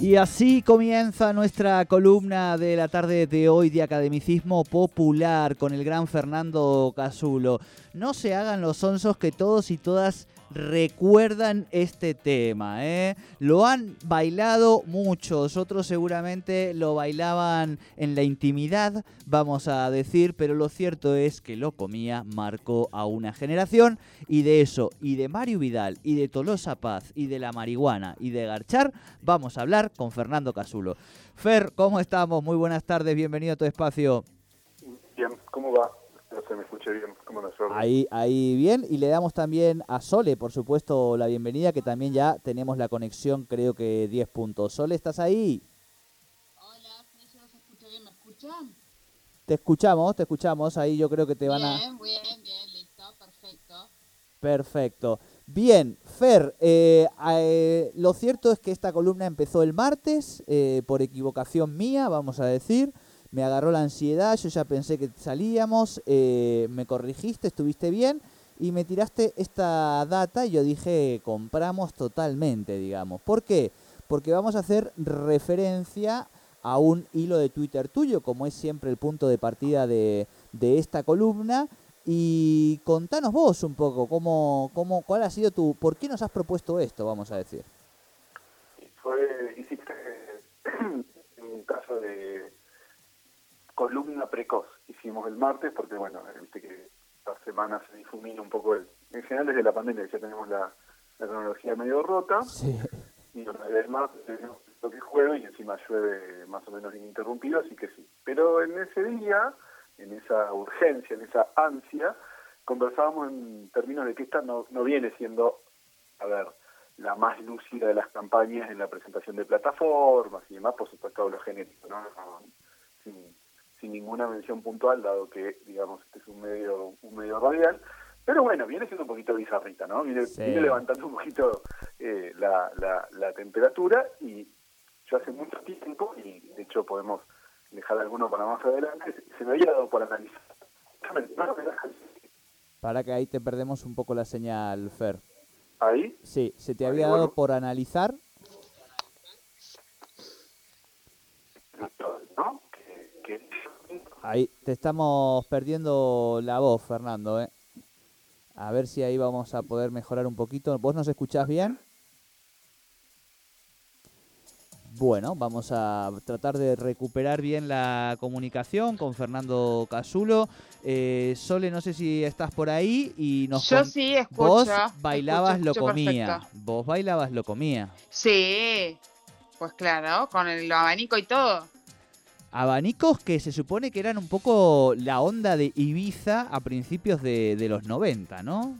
Y así comienza nuestra columna de la tarde de hoy de Academicismo Popular con el gran Fernando Casulo. No se hagan los onzos que todos y todas recuerdan este tema. ¿eh? Lo han bailado muchos, otros seguramente lo bailaban en la intimidad, vamos a decir, pero lo cierto es que lo comía marcó a una generación y de eso, y de Mario Vidal, y de Tolosa Paz, y de la marihuana, y de Garchar, vamos a hablar con Fernando Casulo. Fer, ¿cómo estamos? Muy buenas tardes, bienvenido a tu espacio. Bien, ¿cómo va? No se me escuche bien. ¿Cómo nos Ahí, ahí bien. Y le damos también a Sole, por supuesto, la bienvenida, que también ya tenemos la conexión, creo que 10 puntos. Sole, ¿estás ahí? Hola, ¿sí se escucha bien? ¿Me escuchan? Te escuchamos, te escuchamos. Ahí yo creo que te van a... Bien, bien, bien, listo, perfecto. Perfecto. Bien, Fer, eh, eh, lo cierto es que esta columna empezó el martes, eh, por equivocación mía, vamos a decir me agarró la ansiedad, yo ya pensé que salíamos, eh, me corrigiste, estuviste bien y me tiraste esta data y yo dije compramos totalmente, digamos. ¿Por qué? Porque vamos a hacer referencia a un hilo de Twitter tuyo, como es siempre el punto de partida de, de esta columna. Y contanos vos un poco, cómo, cómo, cuál ha sido tu, por qué nos has propuesto esto, vamos a decir. Fue, hiciste un caso de columna precoz hicimos el martes, porque bueno, viste que esta semana se difumina un poco el... En general desde la pandemia ya tenemos la, la cronología medio rota. Y bueno, el martes tenemos lo que jueves y encima llueve más o menos ininterrumpido, así que sí. Pero en ese día, en esa urgencia, en esa ansia, conversábamos en términos de que esta no, no viene siendo, a ver, la más lúcida de las campañas en la presentación de plataformas y demás, por supuesto, lo genético, ¿no? sin ninguna mención puntual, dado que, digamos, este es un medio, un medio radial. Pero bueno, viene siendo un poquito bizarrita, ¿no? Viene, levantando un poquito eh, la, la, temperatura y yo hace mucho tiempo, y de hecho podemos dejar alguno para más adelante, se me había dado por analizar. Para que ahí te perdemos un poco la señal, Fer. ¿Ahí? Sí, se te había dado por analizar Ahí te estamos perdiendo la voz, Fernando. ¿eh? A ver si ahí vamos a poder mejorar un poquito. ¿Vos nos escuchás bien? Bueno, vamos a tratar de recuperar bien la comunicación con Fernando Casulo. Eh, Sole, no sé si estás por ahí y nos Yo sí escucho. Vos bailabas lo comía. Vos bailabas lo comía. Sí, pues claro, con el abanico y todo abanicos que se supone que eran un poco la onda de Ibiza a principios de, los 90, ¿no?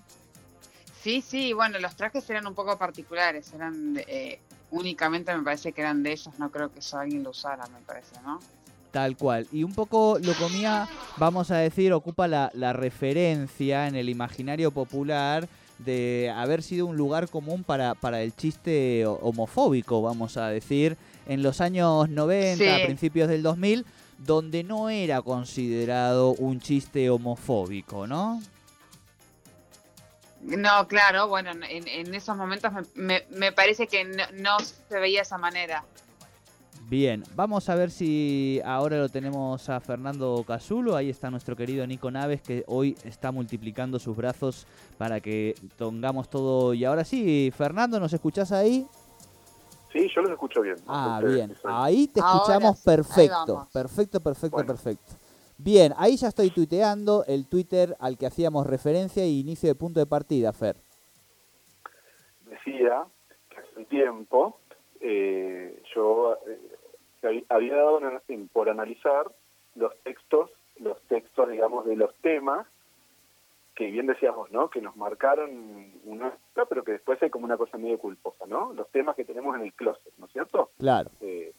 Sí, sí, bueno, los trajes eran un poco particulares, eran eh, únicamente me parece que eran de ellos, no creo que eso alguien lo usara, me parece, ¿no? Tal cual. Y un poco lo comía, vamos a decir, ocupa la, la referencia en el imaginario popular de haber sido un lugar común para, para el chiste homofóbico, vamos a decir, en los años 90, a principios del 2000, donde no era considerado un chiste homofóbico, ¿no? No, claro, bueno, en, esos momentos me, me, parece que no, se veía de esa manera. Bien, vamos a ver si ahora lo tenemos a Fernando Casulo. Ahí está nuestro querido Nico Naves que hoy está multiplicando sus brazos para que tengamos todo. Y ahora sí, Fernando, ¿nos escuchás ahí? Sí, yo los escucho bien. Ah, bien. Ahí te escuchamos perfecto. Perfecto, perfecto, perfecto. Bien, ahí ya estoy tuiteando el Twitter al que hacíamos referencia y inicio de punto de partida, Fer. Decía que hace un tiempo eh, yo eh, había dado por analizar los textos, los textos, digamos, de los temas que bien decíamos, ¿no? Que nos marcaron una pero que después hay como una cosa medio culposa, ¿no? Los temas que tenemos en el closet, ¿no es cierto? Claro. Eh,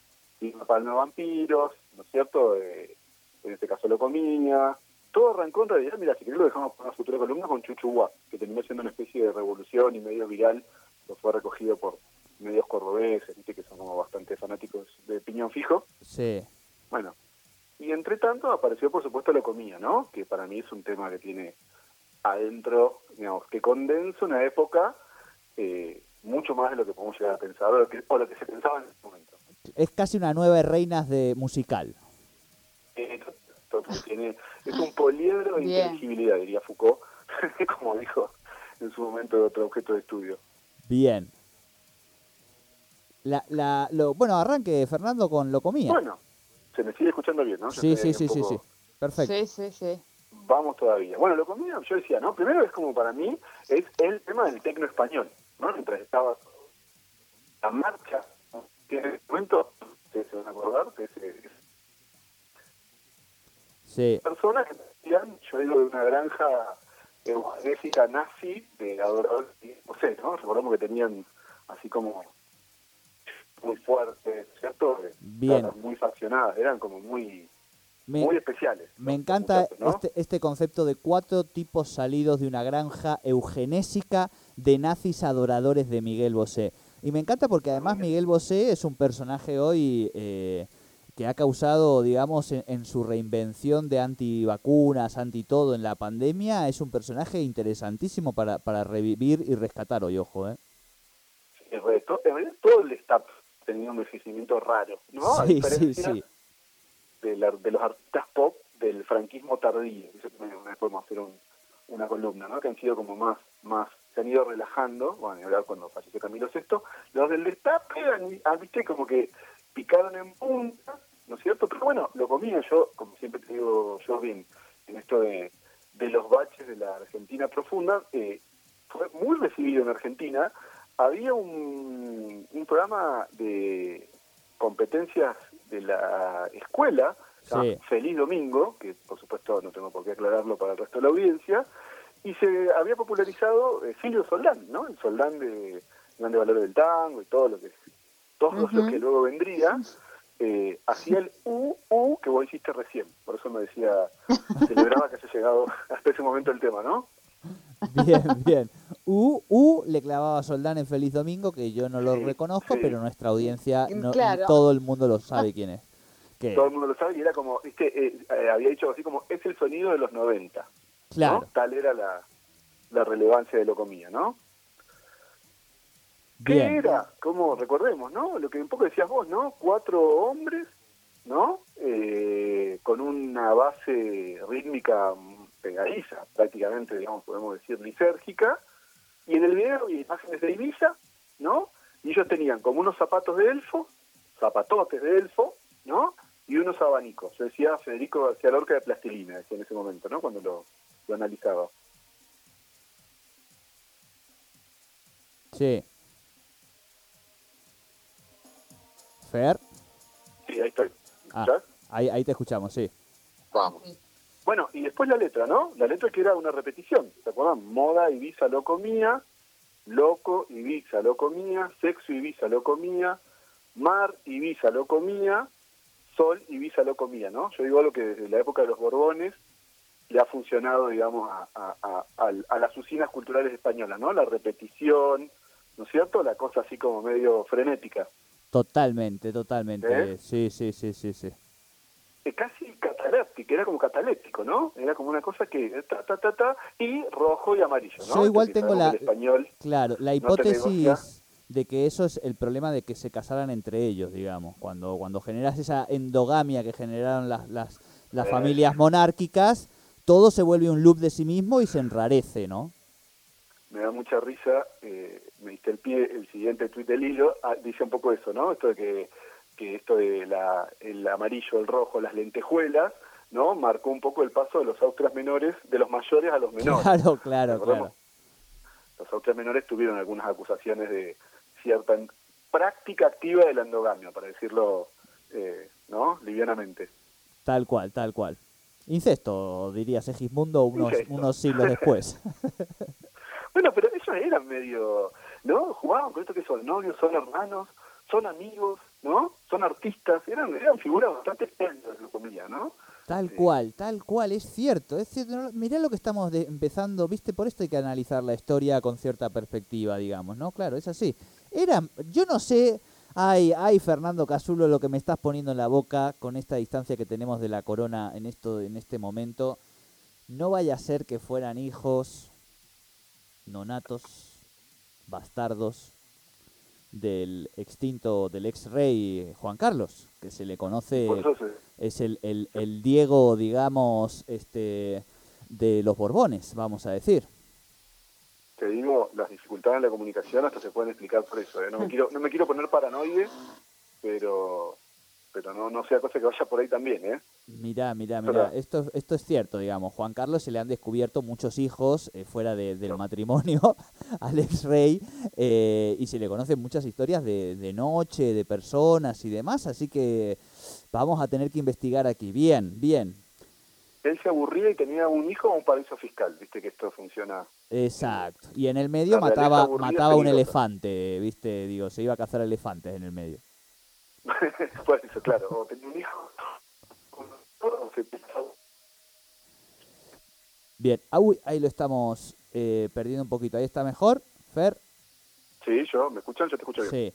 Palma Vampiros, ¿no es cierto? Eh, en este caso lo comía. Todo arrancó en realidad, mira, si querés lo dejamos para una futura columna con Chuchuá, que terminó siendo una especie de revolución y medio viral, lo fue recogido por medios cordobeses, ¿viste? que son como bastante fanáticos de piñón fijo. Sí. Bueno, y entre tanto apareció por supuesto lo comía, ¿no? Que para mí es un tema que tiene adentro, digamos, que condensa una época eh, mucho más de lo que podemos llegar a pensar o lo que, se pensaba en ese momento. Es casi una nueva reinas de musical. Eh, tiene, es un poliedro de inteligibilidad, diría Foucault, como dijo en su momento otro objeto de estudio. Bien. La, la, lo, bueno, arranque Fernando con lo comía. Bueno, se me sigue escuchando bien, ¿no? sí, sí, sí, sí, sí. Perfecto. Sí, sí, sí vamos todavía. Bueno, lo comía, yo decía, ¿no? Primero es como para mí, es el tema del tecno español, ¿no? Mientras estaba la marcha, que en ese momento, ustedes se van a acordar, que es, sí. personas que decían, yo digo, de una granja eugenésica nazi de adoradores, no sé, ¿no? Recordamos que tenían así como muy fuertes, ¿cierto? Bien. Muy faccionadas, eran como muy muy especiales. Me encanta este, este concepto de cuatro tipos salidos de una granja eugenésica de nazis adoradores de Miguel Bosé. Y me encanta porque además Miguel Bosé es un personaje hoy eh, que ha causado, digamos, en, su reinvención de antivacunas, anti todo en la pandemia, es un personaje interesantísimo para, para revivir y rescatar hoy, ojo, ¿eh? En realidad, todo el staff teniendo un envejecimiento raro, ¿no? Sí, sí, sí de, los artistas pop del franquismo tardío. Eso podemos hacer una columna, ¿no? Que han sido como más, más, se han ido relajando, bueno, hablar cuando falleció Camilo VI, los del destape han, viste, como que picaron en punta, ¿no es cierto? Pero bueno, lo comía yo, como siempre te digo bien, en esto de, de los baches de la Argentina profunda, eh, fue muy recibido en Argentina. Había un, un programa de competencias de la escuela, Feliz Domingo, que por supuesto no tengo por qué aclararlo para el resto de la audiencia, y se había popularizado eh, Silvio Soldán, ¿no? El Soldán de Grande Valor del Tango y todo lo que todo lo que luego vendría, eh, hacía el U, U que vos hiciste recién. Por eso me decía, celebraba que haya llegado hasta ese momento el tema, ¿no? Bien, bien. U, U le clavaba a Soldán en Feliz Domingo, que yo no lo reconozco, pero nuestra audiencia, no, todo el mundo lo sabe quién es. Todo el mundo lo sabe y era como, viste, eh, eh, había dicho así como, es el sonido de los 90. Claro. Tal era la, la relevancia de lo comía, ¿no? ¿Qué era? Como recordemos, ¿no? Lo que un poco decías vos, ¿no? Cuatro hombres, ¿no? Eh, con una base rítmica pegadiza, prácticamente, digamos, podemos decir, lisérgica, y en el video hay imágenes de Ibiza, ¿no? Y ellos tenían como unos zapatos de elfo, zapatotes de elfo, ¿no? Y unos abanicos. Yo decía Federico García Lorca de plastilina, decía en ese momento, ¿no? Cuando lo, lo analizaba. Sí. Fer. Sí, ahí estoy. Ah, ahí, ahí te escuchamos, sí. Vamos. Bueno, y después la letra, ¿no? La letra que era una repetición, ¿se acuerdan? Moda, Ibiza, lo comía, loco, Ibiza, lo comía, sexo, Ibiza, lo comía, mar, Ibiza, lo comía, sol, Ibiza, lo comía, ¿no? Yo digo algo que desde la época de los Borbones le ha funcionado, digamos, a, a, las usinas culturales españolas, ¿no? La repetición, ¿no es cierto? La cosa así como medio frenética. Totalmente, totalmente. ¿Eh? Sí, sí, sí, sí, sí. casi que era como cataléptico, ¿no? Era como una cosa que ta, ta, ta, ta, y rojo y amarillo, ¿no? Yo igual tengo la, español claro, la hipótesis de que eso es el problema de que se casaran entre ellos, digamos, cuando, cuando generas esa endogamia que generaron las, las, las eh. familias monárquicas, todo se vuelve un loop de sí mismo y se enrarece, ¿no? Me da mucha risa, eh, me diste el pie, el siguiente tuit del hilo, ah, dice un poco eso, ¿no? Esto de que que esto de la, el amarillo, el rojo, las lentejuelas, ¿no? Marcó un poco el paso de los austrias menores, de los mayores a los menores. Claro, claro, claro. Los austrias menores tuvieron algunas acusaciones de cierta práctica activa de la endogamia, para decirlo eh, livianamente. Tal cual, tal cual. Incesto, diría Segismundo unos, Incesto. unos siglos después. Bueno, pero ellos eran medio, ¿no? Jugaban con esto que son novios, son hermanos, son amigos, ¿no? Son artistas, eran, eran figuras bastante extrañas de comía, ¿no? Tal Sí. cual, tal cual, es cierto, es cierto. Mirá lo que estamos de- empezando, viste, por esto hay que analizar la historia con cierta perspectiva, digamos, ¿no? Claro, es así. Eran, yo no sé, ay, ay, Fernando Casulo, lo que me estás poniendo en la boca con esta distancia que tenemos de la corona en esto, en este momento. No vaya a ser que fueran hijos nonatos, bastardos del extinto, del ex rey Juan Carlos, que se le conoce es el, el, el Diego, digamos, este de los Borbones, vamos a decir. te digo, las dificultades en la comunicación hasta se pueden explicar por eso. ¿eh? No, me quiero, no me quiero poner paranoide, pero pero no, no sea cosa que vaya por ahí también, ¿eh? Mirá, mirá, mirá, Verdad. esto, esto es cierto, digamos. Juan Carlos se le han descubierto muchos hijos eh, fuera de- del matrimonio al ex rey eh, y se le conocen muchas historias de, de noche, de personas y demás, así que vamos a tener que investigar aquí. Bien, bien, Él se aburría y tenía un hijo o un paraíso fiscal, viste que esto funciona. exacto. Y en el medio La mataba, mataba un elefante, viste, digo, se iba a cazar elefantes en el medio. pues eso, claro, o tenía un hijo Bien, ah, uy, ahí lo estamos eh, perdiendo un poquito. Ahí está mejor, Fer. Sí, yo, ¿me escuchan? Yo te escucho bien. Sí.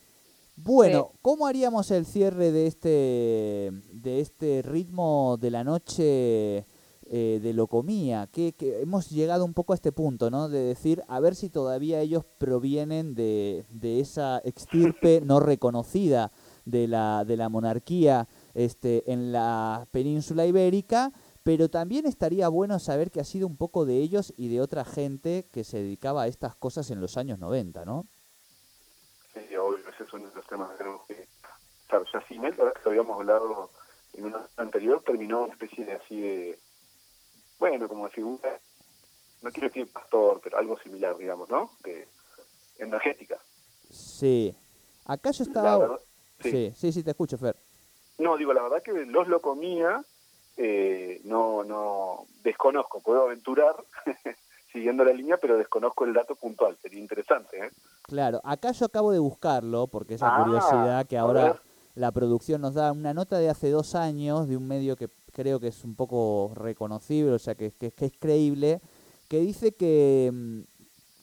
Bueno, ¿cómo haríamos el cierre de este de este ritmo de la noche eh, de locomía? Que, que hemos llegado un poco a este punto, ¿no? De decir, a ver si todavía ellos provienen de, de esa extirpe no reconocida de la, de la monarquía este, en la península ibérica, pero también estaría bueno saber que ha sido un poco de ellos y de otra gente que se dedicaba a estas cosas en los años 90, ¿no? Sí, obvio, ese es uno de los temas que tenemos que estar. Yacimel, ahora que lo habíamos hablado en una anterior, terminó una especie de así de, bueno, como de figura, no quiero decir pastor, pero algo similar, digamos, ¿no? De energética. Sí. Acá yo estaba... verdad- sí. Sí, sí, sí, te escucho, Fer. No, digo, la verdad que los lo comía, eh, no, no, desconozco, puedo aventurar siguiendo la línea, pero desconozco el dato puntual, sería interesante, ¿eh? Claro, acá yo acabo de buscarlo porque esa Ah, curiosidad que ahora la producción nos da una nota de hace dos años de un medio que creo que es un poco reconocible, o sea que, que- que es creíble, que dice que, mm,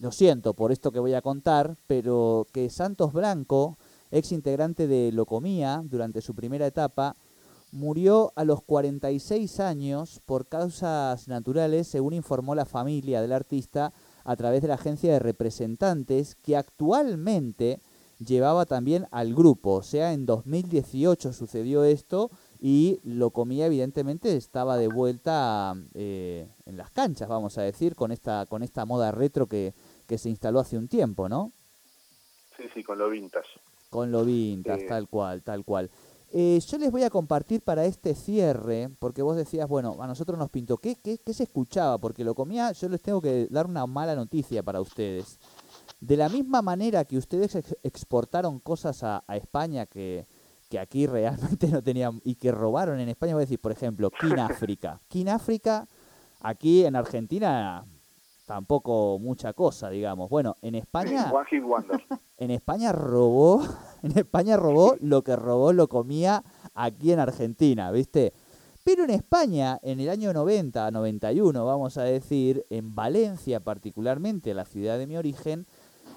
lo siento por esto que voy a contar, pero que Santos Blanco, ex integrante de Locomía durante su primera etapa, murió a los 46 años por causas naturales, según informó la familia del artista a través de la agencia de representantes que actualmente llevaba también al grupo. O sea, en 2018 sucedió esto y Locomía evidentemente estaba de vuelta eh, en las canchas, vamos a decir, con esta, con esta moda retro que, que se instaló hace un tiempo, ¿no? Sí, sí, con lo vintage. Con lo vintage, tal cual, tal cual. Eh, yo les voy a compartir para este cierre, porque vos decías, bueno, a nosotros nos pintó, ¿qué, qué, qué se escuchaba? Porque lo comía, yo les tengo que dar una mala noticia para ustedes. De la misma manera que ustedes ex- exportaron cosas a, a España que, que aquí realmente no tenían y que robaron en España, voy a decir, por ejemplo, King África. King África, aquí en Argentina, tampoco mucha cosa, digamos. Bueno, en España... One Hit Wonder. En España robó, en España robó lo que robó lo comía aquí en Argentina, ¿viste? Pero en España, en el año 90, 91, vamos a decir, en Valencia particularmente, la ciudad de mi origen,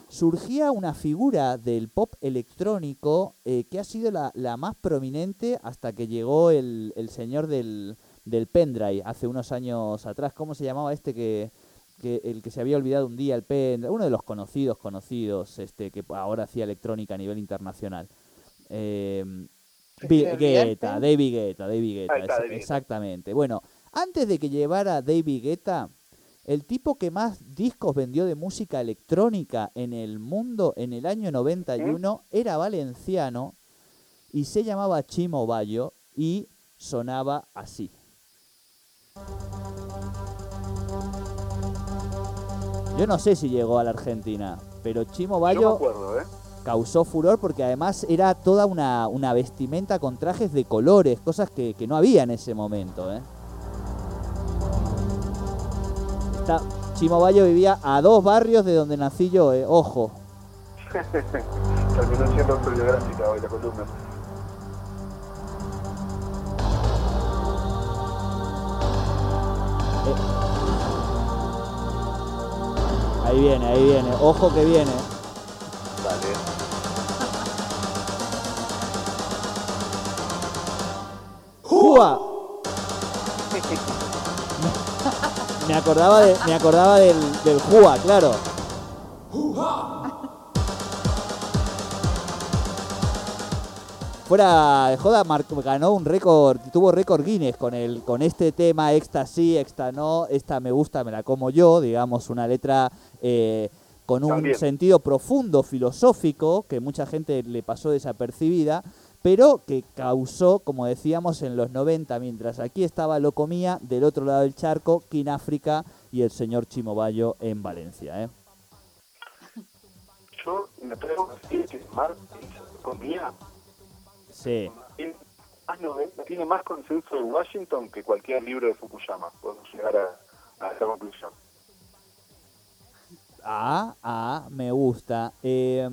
surgía una figura del pop electrónico eh, que ha sido la, la más prominente hasta que llegó el, el señor del, del pendrive hace unos años atrás. ¿Cómo se llamaba este que, que el que se había olvidado un día el pendrive? Uno de los conocidos, conocidos, este que ahora hacía electrónica a nivel internacional. Eh, Vi- ¿Se olvidó el Guetta? David Guetta, David Guetta, está, exactamente. Bueno, antes de que llevara David Guetta, el tipo que más discos vendió de música electrónica en el mundo en el año 91 era valenciano y se llamaba Chimo Bayo y sonaba así. Yo no sé si llegó a la Argentina, pero Chimo Yo me Bayo acuerdo, ¿eh? causó furor porque además era toda una, una vestimenta con trajes de colores, cosas que, que no había en ese momento. ¿eh? Está, Chimo Bayo vivía a dos barrios de donde nací yo, eh, ojo. Terminó siendo autobiográfica hoy la columna. Ahí viene, ahí viene, ojo que viene. Dale. ¡Jua! Me acordaba, de, me acordaba del, del claro. Fuera de joda, ganó un récord, tuvo récord Guinness con el, con este tema, esta sí, esta no, esta me gusta, me la como yo, digamos, una letra eh, con un También. sentido profundo, filosófico, que mucha gente le pasó desapercibida, pero que causó, como decíamos, en los 90, mientras aquí estaba Locomía, del otro lado del charco, King África y el señor Chimobayo en Valencia. ¿eh? Yo me atrevo a decir que Marx comía Sí, tiene más, noven- tiene más consenso de Washington que cualquier libro de Fukuyama. Podemos llegar a, a esa conclusión. Ah, ah, me gusta. Eh,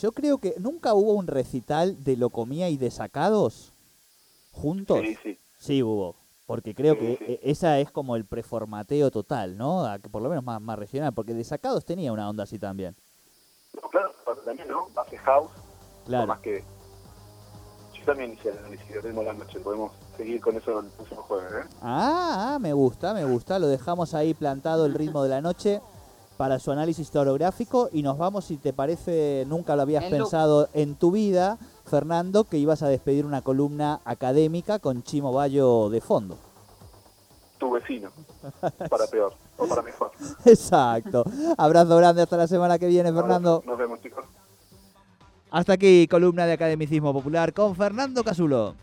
yo creo que nunca hubo un recital de Locomía y de Sacados juntos. Sí, sí. Sí hubo, porque creo Sí, que sí. eh, esa es como el preformateo total, ¿no? Por lo menos más, más regional, porque de Sacados tenía una onda así también. No, claro, también, ¿no? Hace house, Claro. más que... Yo también hice el análisis de ritmo de la noche. Podemos seguir con eso el próximo jueves, ¿eh? Ah, ah, me gusta, me gusta. Lo dejamos ahí plantado el ritmo de la noche para su análisis historiográfico y nos vamos, si te parece, nunca lo habías pensado en tu vida, Fernando, que ibas a despedir una columna académica con Chimo Bayo de fondo. Tu vecino. Para peor o para mejor. Exacto. Abrazo grande hasta la semana que viene, Fernando. Nos vemos, chicos. Hasta aquí, columna de Academicismo Popular con Fernando Casulo.